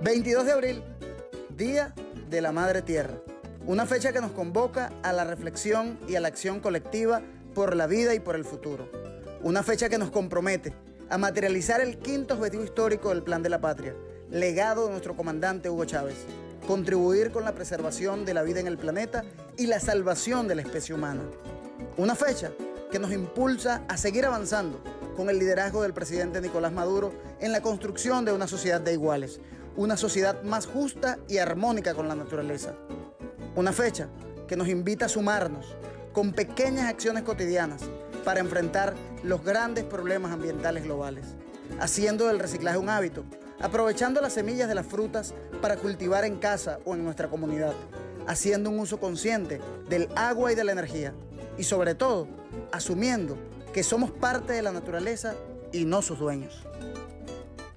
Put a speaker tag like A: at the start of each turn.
A: 22 de abril, Día de la Madre Tierra. Una fecha que nos convoca a la reflexión y a la acción colectiva por la vida y por el futuro. Una fecha que nos compromete a materializar el quinto objetivo histórico del Plan de la Patria, legado de nuestro comandante Hugo Chávez, contribuir con la preservación de la vida en el planeta y la salvación de la especie humana. Una fecha que nos impulsa a seguir avanzando con el liderazgo del presidente Nicolás Maduro en la construcción de una sociedad de iguales, una sociedad más justa y armónica con la naturaleza. Una fecha que nos invita a sumarnos con pequeñas acciones cotidianas para enfrentar los grandes problemas ambientales globales, haciendo del reciclaje un hábito, aprovechando las semillas de las frutas para cultivar en casa o en nuestra comunidad, haciendo un uso consciente del agua y de la energía y sobre todo asumiendo que somos parte de la naturaleza y no sus dueños.